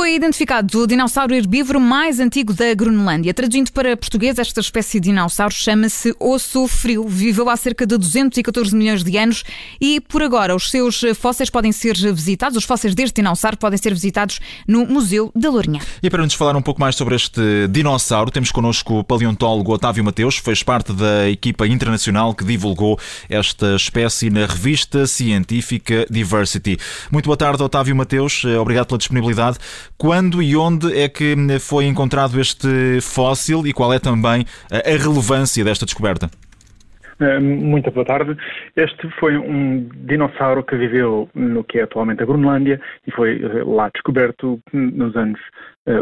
Foi identificado o dinossauro herbívoro mais antigo da Groenlândia. Traduzindo para português, esta espécie de dinossauro chama-se osso frio. Viveu há cerca de 214 milhões de anos e, por agora, os seus fósseis podem ser visitados, os fósseis deste dinossauro podem ser visitados no Museu da Lourinhã. E para nos falar um pouco mais sobre este dinossauro, temos connosco o paleontólogo Otávio Mateus, fez parte da equipa internacional que divulgou esta espécie na revista científica Diversity. Muito boa tarde, Otávio Mateus. Obrigado pela disponibilidade. Quando e onde é que foi encontrado este fóssil e qual é também a relevância desta descoberta? Eh, muito boa tarde. Este foi um dinossauro que viveu no que é atualmente a Groenlândia e foi eh, lá descoberto nos anos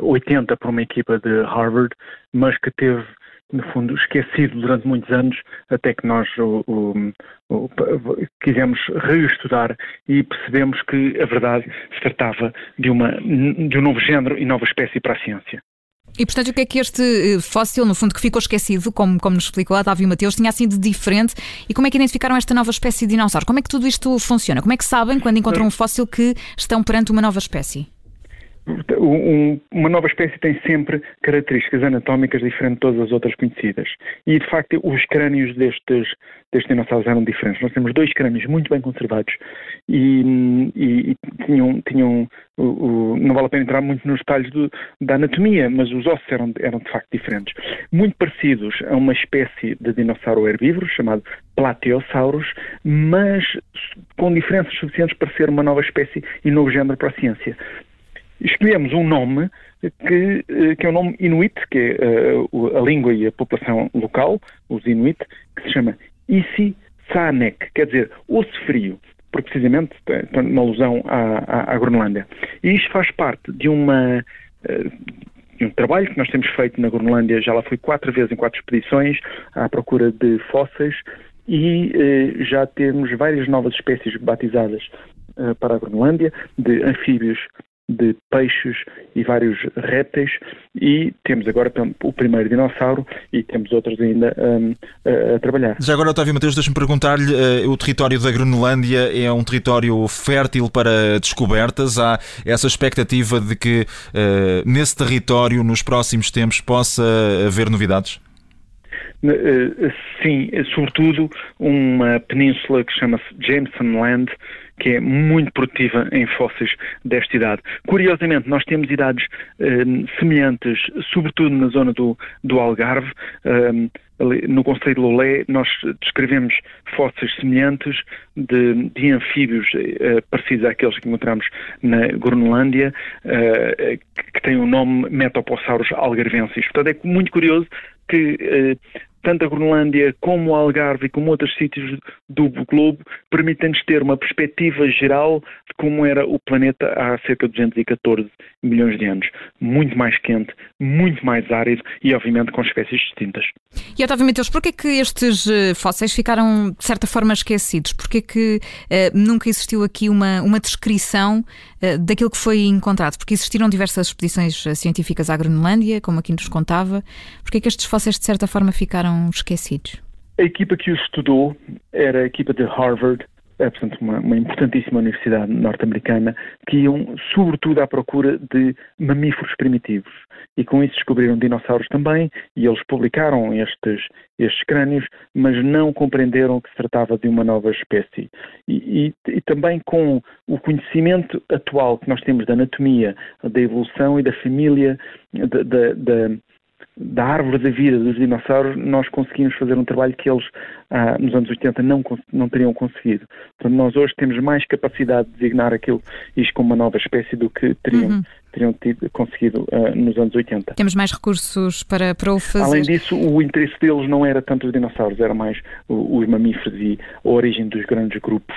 80 eh, por uma equipa de Harvard, mas que teve no fundo, esquecido durante muitos anos, até que nós o, o, o, quisemos reestudar e percebemos que a verdade se tratava de, uma, de um novo género e nova espécie para a ciência. E, portanto, o que é que este eh, fóssil, no fundo, que ficou esquecido, como, como nos explicou a Davi Mateus, tinha assim de diferente? E como é que identificaram esta nova espécie de dinossauro? Como é que tudo isto funciona? Como é que sabem, quando encontram um fóssil, que estão perante uma nova espécie? Um, uma nova espécie tem sempre características anatómicas diferentes de todas as outras conhecidas. E, de facto, os crânios destes, destes dinossauros eram diferentes. Nós temos dois crânios muito bem conservados e, e, e tinham, tinham o, o, não vale a pena entrar muito nos detalhes do, da anatomia, mas os ossos eram, eram de facto diferentes. Muito parecidos a uma espécie de dinossauro herbívoro chamado Plateosaurus, mas com diferenças suficientes para ser uma nova espécie e novo género para a ciência escolhemos um nome que, eh, que é o um nome Inuit, que é uh, a língua e a população local, os Inuit, que se chama Isi Sanek, quer dizer, osso frio, porque precisamente é uma alusão à, à, à Groenlândia. E isto faz parte de uma. Um trabalho que nós temos feito na Groenlândia, já lá fui quatro vezes em quatro expedições à procura de fósseis e uh, já temos várias novas espécies batizadas para a Groenlândia, de anfíbios de peixes e vários répteis e temos agora o primeiro dinossauro e temos outros ainda um, a, a, trabalhar. Já agora, Otávio Mateus, deixa-me perguntar-lhe, uh, o território da Groenlândia é um território fértil para descobertas? Há essa expectativa de que uh, nesse território, nos próximos tempos, possa haver novidades? Uh, sim, sobretudo uma península que chama-se Jameson Land, que é muito produtiva em fósseis desta idade. Curiosamente, nós temos idades eh, semelhantes, sobretudo na zona do, do Algarve. Eh, no Conselho de Lolé, nós descrevemos fósseis semelhantes de, de anfíbios eh, parecidos àqueles que encontramos na Groenlândia, eh, que têm o nome Metopossauros algarvensis. Portanto, é muito curioso que eh, tanto a Groenlândia como o Algarve e como outros sítios do globo permitem-nos ter uma perspectiva geral de como era o planeta há cerca de 214 milhões de anos. Muito mais quente, muito mais árido e, obviamente, com espécies distintas. E, Otávio Mateus, porquê que estes eh, fósseis ficaram, de certa forma, esquecidos? Porquê que uh, nunca existiu aqui uma, uma descrição uh, daquilo que foi encontrado? Porque existiram diversas expedições científicas à Groenlândia, como aqui nos contava. Porquê que estes fósseis, de certa forma, ficaram esquecidos? A equipa que os estudou era a equipa de Harvard, é, portanto, uma, uma importantíssima universidade norte-americana, que iam sobretudo à procura de mamíferos primitivos. E com isso descobriram dinossauros também, e eles publicaram estes, estes crânios, mas não compreenderam que se tratava de uma nova espécie. E, e, e também com o conhecimento atual que nós temos da anatomia, da evolução e da família, da, da, da da árvore da vida dos dinossauros, nós conseguimos fazer um trabalho que eles ah, nos anos 80 não, não teriam conseguido. Portanto, nós hoje temos mais capacidade de designar aquilo, isto como uma nova espécie do que teriam, uhum. teriam tido, conseguido ah, nos anos 80. Temos mais recursos para, para o fazer. Além disso, o interesse deles não era tanto os dinossauros, era mais os mamíferos e a origem dos grandes grupos,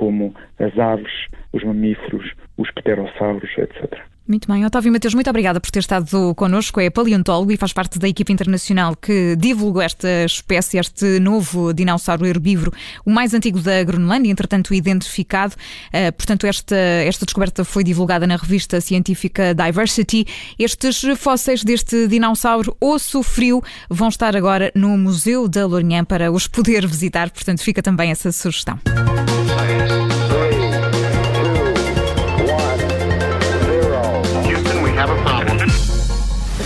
como as aves, os mamíferos, os pterossauros, etc. Muito bem. Otávio Mateus, muito obrigada por ter estado connosco. É paleontólogo e faz parte da equipe internacional que divulgou esta espécie, este novo dinossauro herbívoro, o mais antigo da Groenlândia, entretanto identificado. Uh, portanto, esta, esta descoberta foi divulgada na revista científica Diversity. Estes fósseis deste dinossauro osso frio vão estar agora no Museu da Lourinhã para os poder visitar. Portanto, fica também essa sugestão.